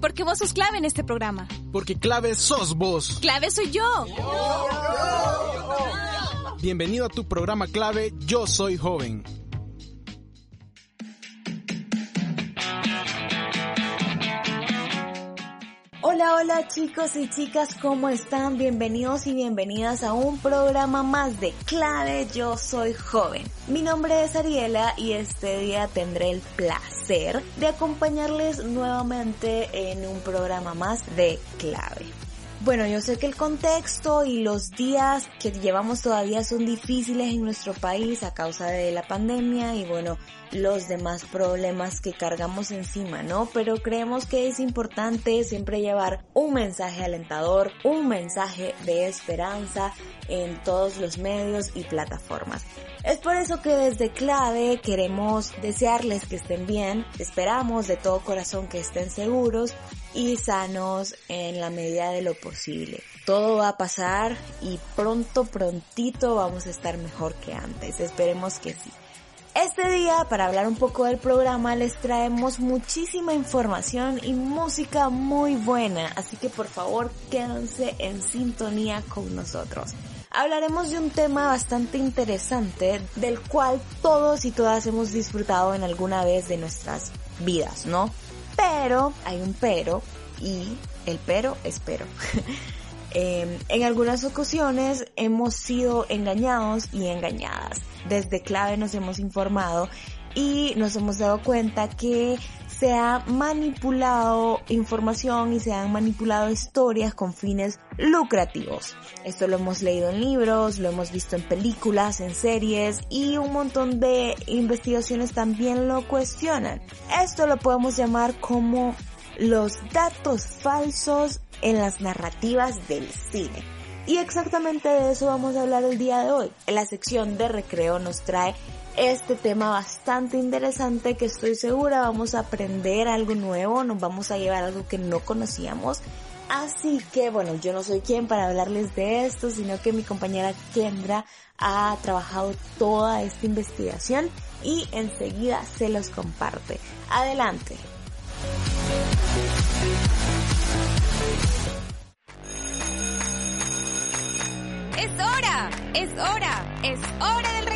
Porque vos sos clave en este programa. Porque clave sos vos. Clave soy yo. Bienvenido a tu programa clave Yo Soy Joven. Hola, hola chicos y chicas, ¿cómo están? Bienvenidos y bienvenidas a un programa más de Clave Yo Soy Joven. Mi nombre es Ariela y este día tendré el placer de acompañarles nuevamente en un programa más de Clave. Bueno, yo sé que el contexto y los días que llevamos todavía son difíciles en nuestro país a causa de la pandemia y bueno, los demás problemas que cargamos encima, ¿no? Pero creemos que es importante siempre llevar un mensaje alentador, un mensaje de esperanza en todos los medios y plataformas. Es por eso que desde Clave queremos desearles que estén bien, esperamos de todo corazón que estén seguros y sanos en la medida de lo posible. Todo va a pasar y pronto, prontito vamos a estar mejor que antes. Esperemos que sí. Este día, para hablar un poco del programa, les traemos muchísima información y música muy buena, así que por favor quédense en sintonía con nosotros. Hablaremos de un tema bastante interesante del cual todos y todas hemos disfrutado en alguna vez de nuestras vidas, ¿no? Pero, hay un pero, y el pero es pero. Eh, en algunas ocasiones hemos sido engañados y engañadas. Desde clave nos hemos informado y nos hemos dado cuenta que se ha manipulado información y se han manipulado historias con fines lucrativos. Esto lo hemos leído en libros, lo hemos visto en películas, en series y un montón de investigaciones también lo cuestionan. Esto lo podemos llamar como los datos falsos en las narrativas del cine. Y exactamente de eso vamos a hablar el día de hoy. La sección de recreo nos trae este tema bastante interesante que estoy segura vamos a aprender algo nuevo, nos vamos a llevar algo que no conocíamos. Así que bueno, yo no soy quien para hablarles de esto, sino que mi compañera Kendra ha trabajado toda esta investigación y enseguida se los comparte. Adelante. Es hora, es hora, es hora del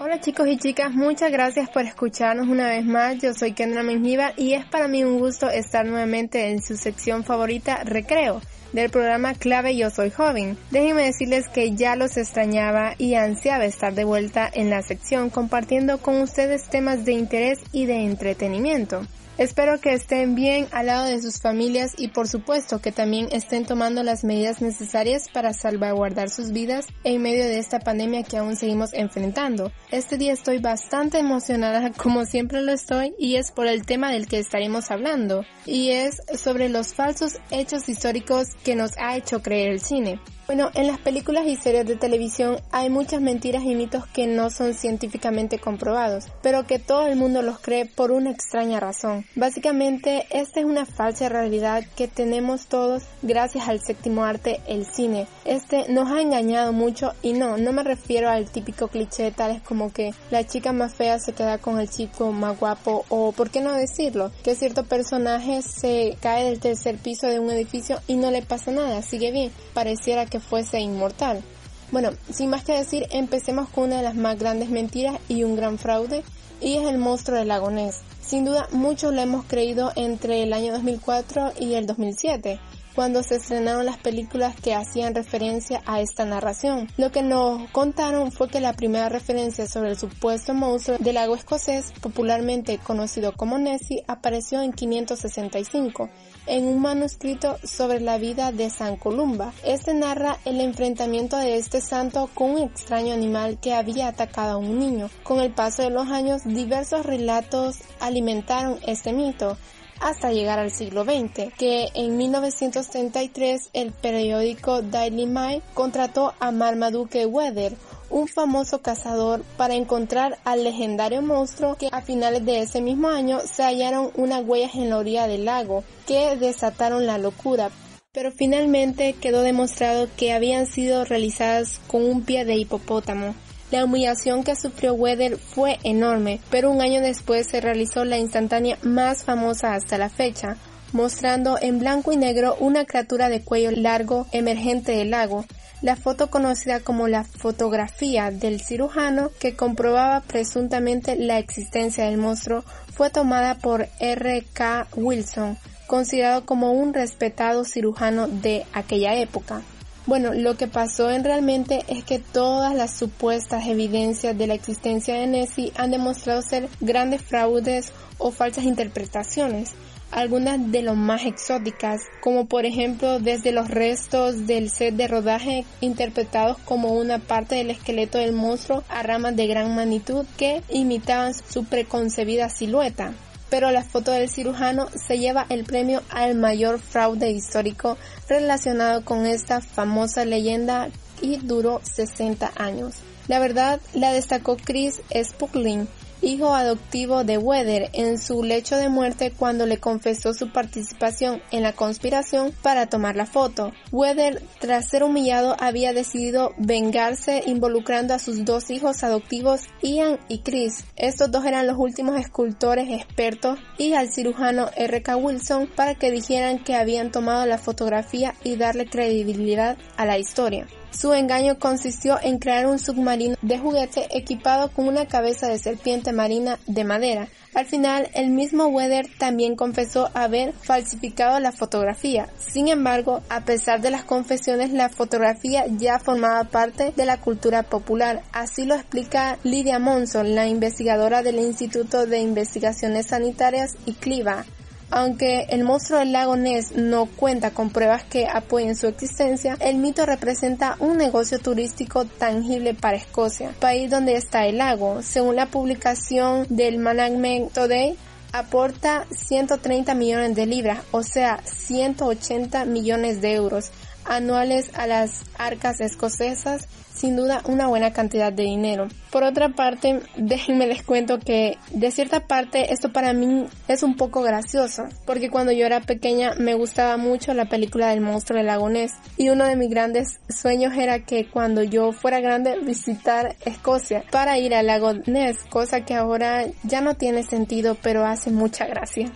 Hola chicos y chicas, muchas gracias por escucharnos una vez más. Yo soy Kendra Menjiva y es para mí un gusto estar nuevamente en su sección favorita Recreo del programa Clave Yo Soy Joven. Déjenme decirles que ya los extrañaba y ansiaba estar de vuelta en la sección compartiendo con ustedes temas de interés y de entretenimiento. Espero que estén bien al lado de sus familias y por supuesto que también estén tomando las medidas necesarias para salvaguardar sus vidas en medio de esta pandemia que aún seguimos enfrentando. Este día estoy bastante emocionada como siempre lo estoy y es por el tema del que estaremos hablando y es sobre los falsos hechos históricos que nos ha hecho creer el cine. Bueno, en las películas y series de televisión hay muchas mentiras y mitos que no son científicamente comprobados, pero que todo el mundo los cree por una extraña razón. Básicamente, esta es una falsa realidad que tenemos todos gracias al séptimo arte, el cine. Este nos ha engañado mucho y no, no me refiero al típico cliché tales como que la chica más fea se queda con el chico más guapo o, por qué no decirlo, que cierto personaje se cae del tercer piso de un edificio y no le pasa nada, sigue bien, pareciera que fuese inmortal. Bueno, sin más que decir, empecemos con una de las más grandes mentiras y un gran fraude, y es el monstruo del lago Ness. Sin duda, muchos lo hemos creído entre el año 2004 y el 2007, cuando se estrenaron las películas que hacían referencia a esta narración. Lo que nos contaron fue que la primera referencia sobre el supuesto monstruo del lago escocés, popularmente conocido como Nessie, apareció en 565 en un manuscrito sobre la vida de San Columba. Este narra el enfrentamiento de este santo con un extraño animal que había atacado a un niño. Con el paso de los años, diversos relatos alimentaron este mito hasta llegar al siglo XX, que en 1933 el periódico Daily Mail contrató a Marmaduke Weather, un famoso cazador para encontrar al legendario monstruo que a finales de ese mismo año se hallaron unas huellas en la orilla del lago que desataron la locura. Pero finalmente quedó demostrado que habían sido realizadas con un pie de hipopótamo. La humillación que sufrió Weather fue enorme, pero un año después se realizó la instantánea más famosa hasta la fecha, mostrando en blanco y negro una criatura de cuello largo emergente del lago. La foto conocida como la fotografía del cirujano que comprobaba presuntamente la existencia del monstruo fue tomada por R. K. Wilson, considerado como un respetado cirujano de aquella época. Bueno, lo que pasó en realmente es que todas las supuestas evidencias de la existencia de Nessie han demostrado ser grandes fraudes o falsas interpretaciones algunas de lo más exóticas, como por ejemplo desde los restos del set de rodaje interpretados como una parte del esqueleto del monstruo a ramas de gran magnitud que imitaban su preconcebida silueta pero la foto del cirujano se lleva el premio al mayor fraude histórico relacionado con esta famosa leyenda y duró 60 años. La verdad la destacó Chris Spuckling, hijo adoptivo de Weather, en su lecho de muerte cuando le confesó su participación en la conspiración para tomar la foto. Weather, tras ser humillado, había decidido vengarse involucrando a sus dos hijos adoptivos, Ian y Chris. Estos dos eran los últimos escultores expertos y al cirujano R.K. Wilson para que dijeran que habían tomado la fotografía y darle credibilidad a la historia. Su engaño consistió en crear un submarino de juguete equipado con una cabeza de serpiente marina de madera. Al final, el mismo Weather también confesó haber falsificado la fotografía. Sin embargo, a pesar de las confesiones, la fotografía ya formaba parte de la cultura popular. Así lo explica Lydia Monson, la investigadora del Instituto de Investigaciones Sanitarias y CLIVA. Aunque el monstruo del lago Ness no cuenta con pruebas que apoyen su existencia, el mito representa un negocio turístico tangible para Escocia, país donde está el lago. Según la publicación del Management Today, aporta 130 millones de libras, o sea, 180 millones de euros anuales a las arcas escocesas sin duda una buena cantidad de dinero. Por otra parte, déjenme les cuento que de cierta parte esto para mí es un poco gracioso, porque cuando yo era pequeña me gustaba mucho la película del monstruo del lago Ness y uno de mis grandes sueños era que cuando yo fuera grande visitar Escocia para ir al lago Ness, cosa que ahora ya no tiene sentido pero hace mucha gracia.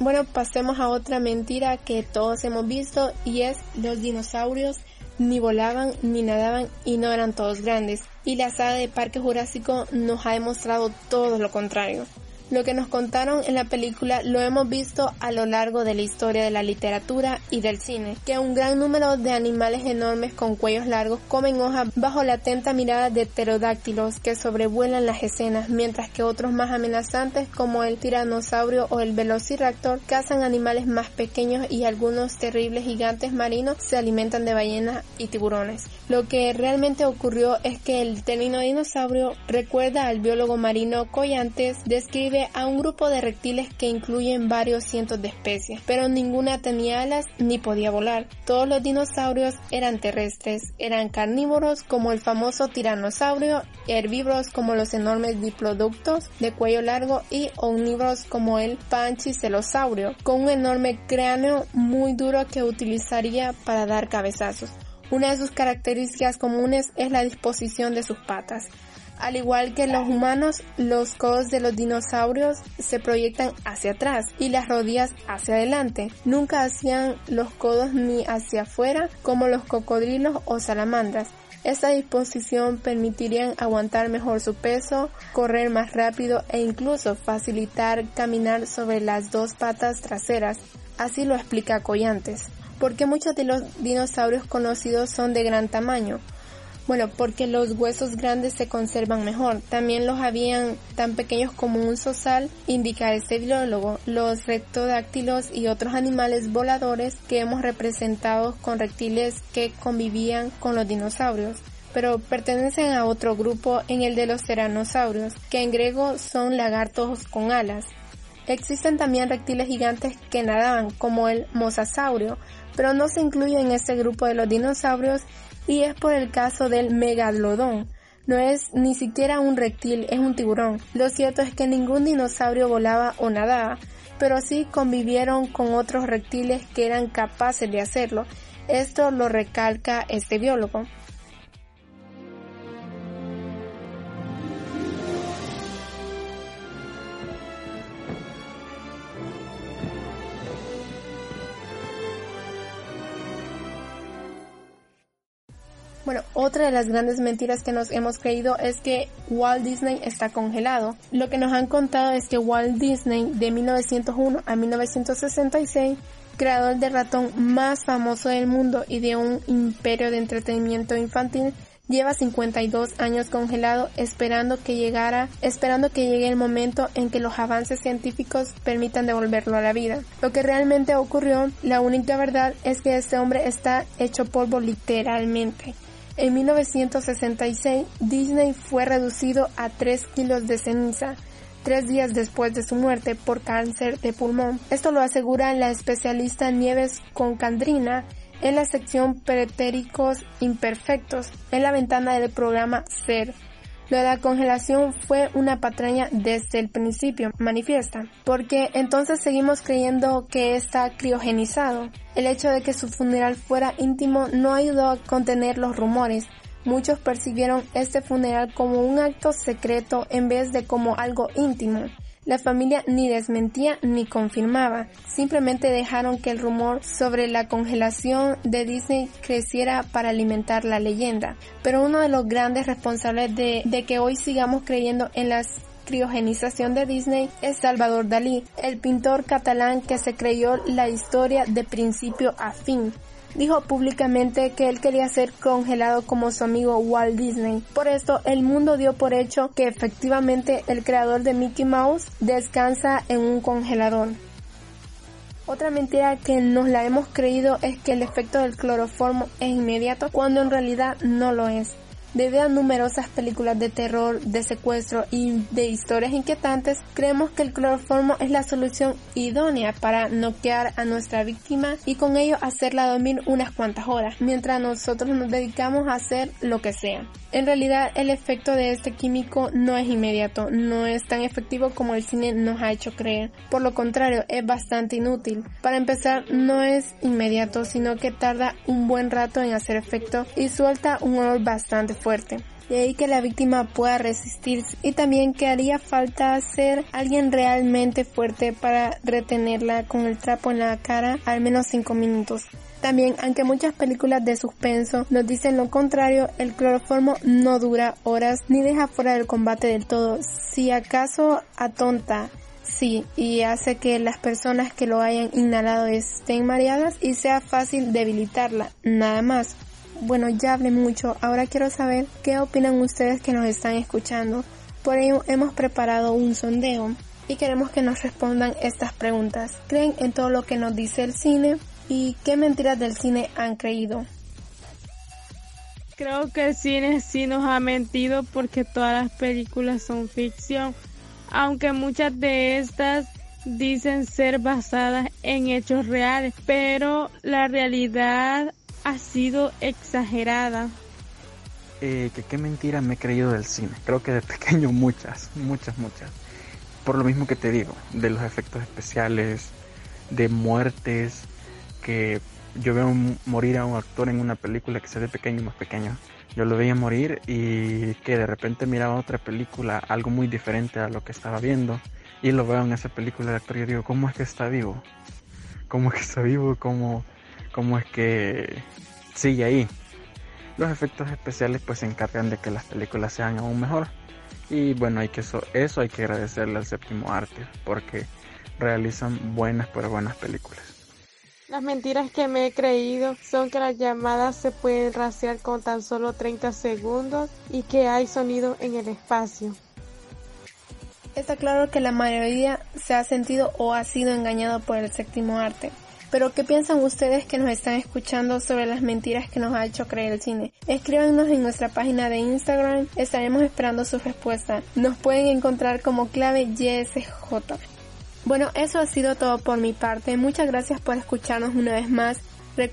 Bueno, pasemos a otra mentira que todos hemos visto y es los dinosaurios ni volaban ni nadaban y no eran todos grandes. Y la saga de Parque Jurásico nos ha demostrado todo lo contrario. Lo que nos contaron en la película lo hemos visto a lo largo de la historia de la literatura y del cine, que un gran número de animales enormes con cuellos largos comen hojas bajo la atenta mirada de pterodáctilos que sobrevuelan las escenas, mientras que otros más amenazantes como el tiranosaurio o el velociraptor cazan animales más pequeños y algunos terribles gigantes marinos se alimentan de ballenas y tiburones. Lo que realmente ocurrió es que el telino dinosaurio recuerda al biólogo marino Collantes describe a un grupo de reptiles que incluyen varios cientos de especies, pero ninguna tenía alas ni podía volar. Todos los dinosaurios eran terrestres, eran carnívoros como el famoso tiranosaurio, herbívoros como los enormes diploductos de cuello largo y omnívoros como el panchicelosaurio, con un enorme cráneo muy duro que utilizaría para dar cabezazos. Una de sus características comunes es la disposición de sus patas. Al igual que los humanos, los codos de los dinosaurios se proyectan hacia atrás y las rodillas hacia adelante. Nunca hacían los codos ni hacia afuera como los cocodrilos o salamandras. Esta disposición permitiría aguantar mejor su peso, correr más rápido e incluso facilitar caminar sobre las dos patas traseras. Así lo explica Collantes. Porque muchos de los dinosaurios conocidos son de gran tamaño, bueno, porque los huesos grandes se conservan mejor. También los habían tan pequeños como un sosal, indica este biólogo. Los rectodáctilos y otros animales voladores que hemos representado con reptiles que convivían con los dinosaurios pero pertenecen a otro grupo en el de los ceranosaurios, que en griego son lagartos con alas. Existen también reptiles gigantes que nadaban, como el mosasaurio, pero no se incluye en este grupo de los dinosaurios y es por el caso del megalodón. No es ni siquiera un reptil, es un tiburón. Lo cierto es que ningún dinosaurio volaba o nadaba, pero sí convivieron con otros reptiles que eran capaces de hacerlo. Esto lo recalca este biólogo. Otra de las grandes mentiras que nos hemos creído es que Walt Disney está congelado. Lo que nos han contado es que Walt Disney de 1901 a 1966, creador del ratón más famoso del mundo y de un imperio de entretenimiento infantil, lleva 52 años congelado esperando que llegara, esperando que llegue el momento en que los avances científicos permitan devolverlo a la vida. Lo que realmente ocurrió, la única verdad es que este hombre está hecho polvo literalmente. En 1966, Disney fue reducido a 3 kilos de ceniza, tres días después de su muerte por cáncer de pulmón. Esto lo asegura la especialista Nieves Concandrina en la sección Pretéricos Imperfectos en la ventana del programa SER lo de la congelación fue una patraña desde el principio, manifiesta, porque entonces seguimos creyendo que está criogenizado. El hecho de que su funeral fuera íntimo no ayudó a contener los rumores. Muchos percibieron este funeral como un acto secreto en vez de como algo íntimo. La familia ni desmentía ni confirmaba, simplemente dejaron que el rumor sobre la congelación de Disney creciera para alimentar la leyenda. Pero uno de los grandes responsables de, que hoy sigamos creyendo en la criogenización de Disney es Salvador Dalí, el pintor catalán que se creyó la historia de principio a fin dijo públicamente que él quería ser congelado como su amigo Walt Disney. Por esto, el mundo dio por hecho que efectivamente el creador de Mickey Mouse descansa en un congelador. Otra mentira que nos la hemos creído es que el efecto del cloroformo es inmediato cuando en realidad no lo es. Debido a numerosas películas de terror, de secuestro y de historias inquietantes, creemos que el cloroformo es la solución idónea para noquear a nuestra víctima y con ello hacerla dormir unas cuantas horas, mientras nosotros nos dedicamos a hacer lo que sea. En realidad el efecto de este químico no es inmediato, no es tan efectivo como el cine nos ha hecho creer. Por lo contrario, es bastante inútil. Para empezar, no es inmediato, sino que tarda un buen rato en hacer efecto y suelta un olor bastante fuerte. De ahí que la víctima pueda resistirse y también que haría falta ser alguien realmente fuerte para retenerla con el trapo en la cara al menos 5 minutos. También, aunque muchas películas de suspenso nos dicen lo contrario, el cloroformo no dura horas ni deja fuera del combate del todo. Si acaso atonta Sí, y hace que las personas que lo hayan inhalado estén mareadas y sea fácil debilitarla, nada más. Bueno, ya hablé mucho, ahora quiero saber qué opinan ustedes que nos están escuchando. Por ello hemos preparado un sondeo y queremos que nos respondan estas preguntas. ¿Creen en todo lo que nos dice el cine? ¿Y qué mentiras del cine han creído? Creo que el cine sí nos ha mentido porque todas las películas son ficción, aunque muchas de estas dicen ser basadas en hechos reales, pero la realidad ha sido exagerada. Eh, que qué mentira me he creído del cine. Creo que de pequeño muchas, muchas, muchas. Por lo mismo que te digo, de los efectos especiales, de muertes, que yo veo morir a un actor en una película que se ve pequeño más pequeño. Yo lo veía morir y que de repente miraba otra película, algo muy diferente a lo que estaba viendo. Y lo veo en esa película de actor y yo digo, ¿cómo es que está vivo? ¿Cómo es que está vivo? ¿Cómo, cómo es que sigue ahí? Los efectos especiales pues se encargan de que las películas sean aún mejor. Y bueno, hay que eso, eso hay que agradecerle al séptimo arte porque realizan buenas pero buenas películas. Las mentiras que me he creído son que las llamadas se pueden rastrear con tan solo 30 segundos y que hay sonido en el espacio. Está claro que la mayoría se ha sentido o ha sido engañado por el séptimo arte. Pero ¿qué piensan ustedes que nos están escuchando sobre las mentiras que nos ha hecho creer el cine? Escríbanos en nuestra página de Instagram, estaremos esperando su respuesta. Nos pueden encontrar como clave YSJ. Bueno, eso ha sido todo por mi parte. Muchas gracias por escucharnos una vez más.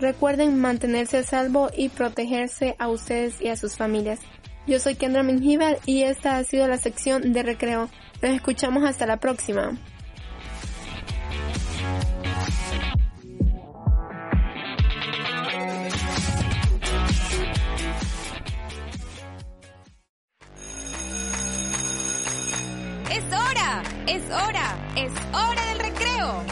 recuerden mantenerse a salvo y protegerse a ustedes y a sus familias. Yo soy Kendra Menjivar y esta ha sido la sección de recreo. Nos escuchamos hasta la próxima. Es hora, es hora, es hora del recreo.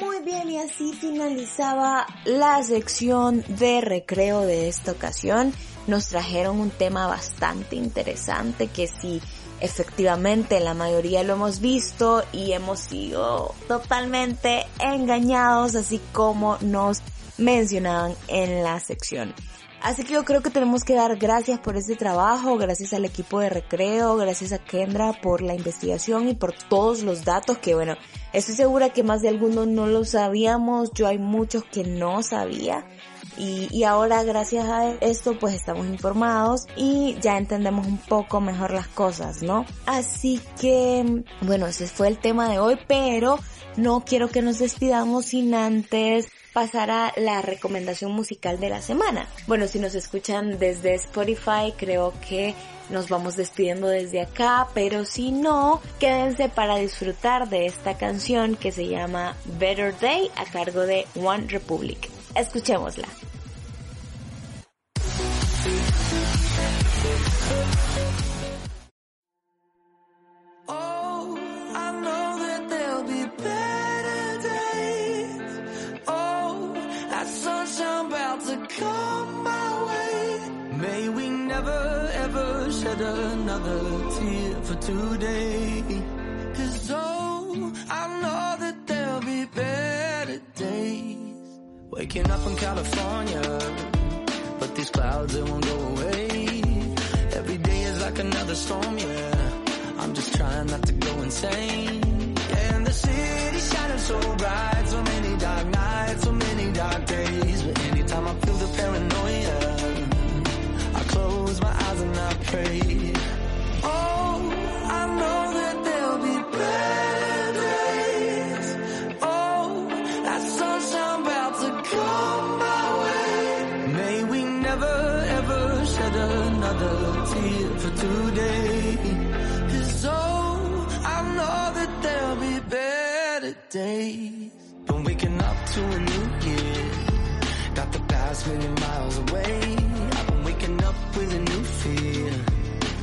Muy bien, y así finalizaba la sección de recreo de esta ocasión. Nos trajeron un tema bastante interesante que sí, efectivamente la mayoría lo hemos visto y hemos sido totalmente engañados, así como nos mencionaban en la sección. Así que yo creo que tenemos que dar gracias por este trabajo, gracias al equipo de recreo, gracias a Kendra por la investigación y por todos los datos que bueno, estoy segura que más de algunos no lo sabíamos, yo hay muchos que no sabía. Y, y, ahora gracias a esto pues estamos informados y ya entendemos un poco mejor las cosas, ¿no? Así que bueno, ese fue el tema de hoy, pero no quiero que nos despidamos sin antes pasar a la recomendación musical de la semana. Bueno, si nos escuchan desde Spotify, creo que nos vamos despidiendo desde acá, pero si no, quédense para disfrutar de esta canción que se llama Better Day a cargo de One Republic. Escuchémosla. Today. Cause oh, I know that there'll be better days. Waking up in California, but these clouds they won't go away. Every day is like another storm, yeah. I'm just trying not to go insane. And the city shining so bright, so many dark nights, so many dark days. But anytime I feel the paranoia, I close my eyes and I pray. Another tear for today. Cause oh, I know that there'll be better days. Been waking up to a new year. Got the past million miles away. I've been waking up with a new fear.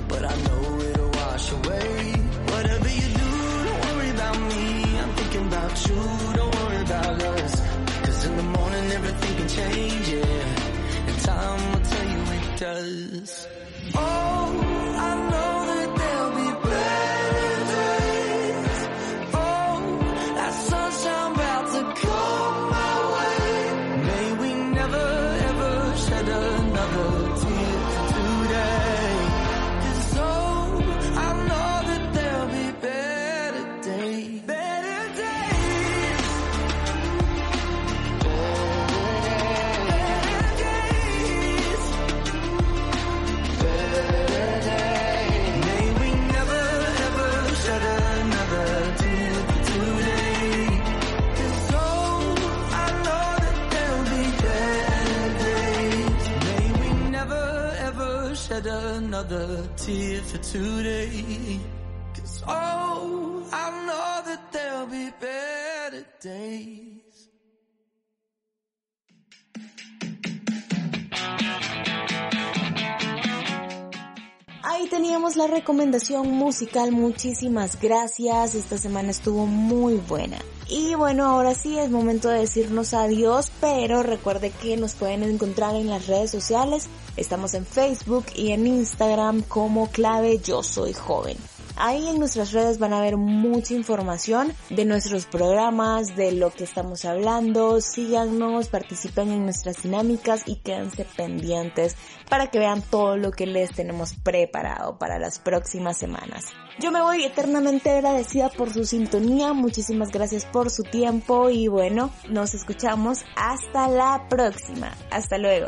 But I know it'll wash away. Whatever you do, don't worry about me. I'm thinking about you, don't worry about us. Cause in the morning everything can change, yeah. And time will tell you it does. Oh, Ahí teníamos la recomendación musical, muchísimas gracias, esta semana estuvo muy buena. Y bueno, ahora sí es momento de decirnos adiós, pero recuerde que nos pueden encontrar en las redes sociales, estamos en Facebook y en Instagram como clave yo soy joven. Ahí en nuestras redes van a ver mucha información de nuestros programas, de lo que estamos hablando. Síganos, participen en nuestras dinámicas y quédense pendientes para que vean todo lo que les tenemos preparado para las próximas semanas. Yo me voy eternamente agradecida por su sintonía, muchísimas gracias por su tiempo y bueno, nos escuchamos hasta la próxima. Hasta luego.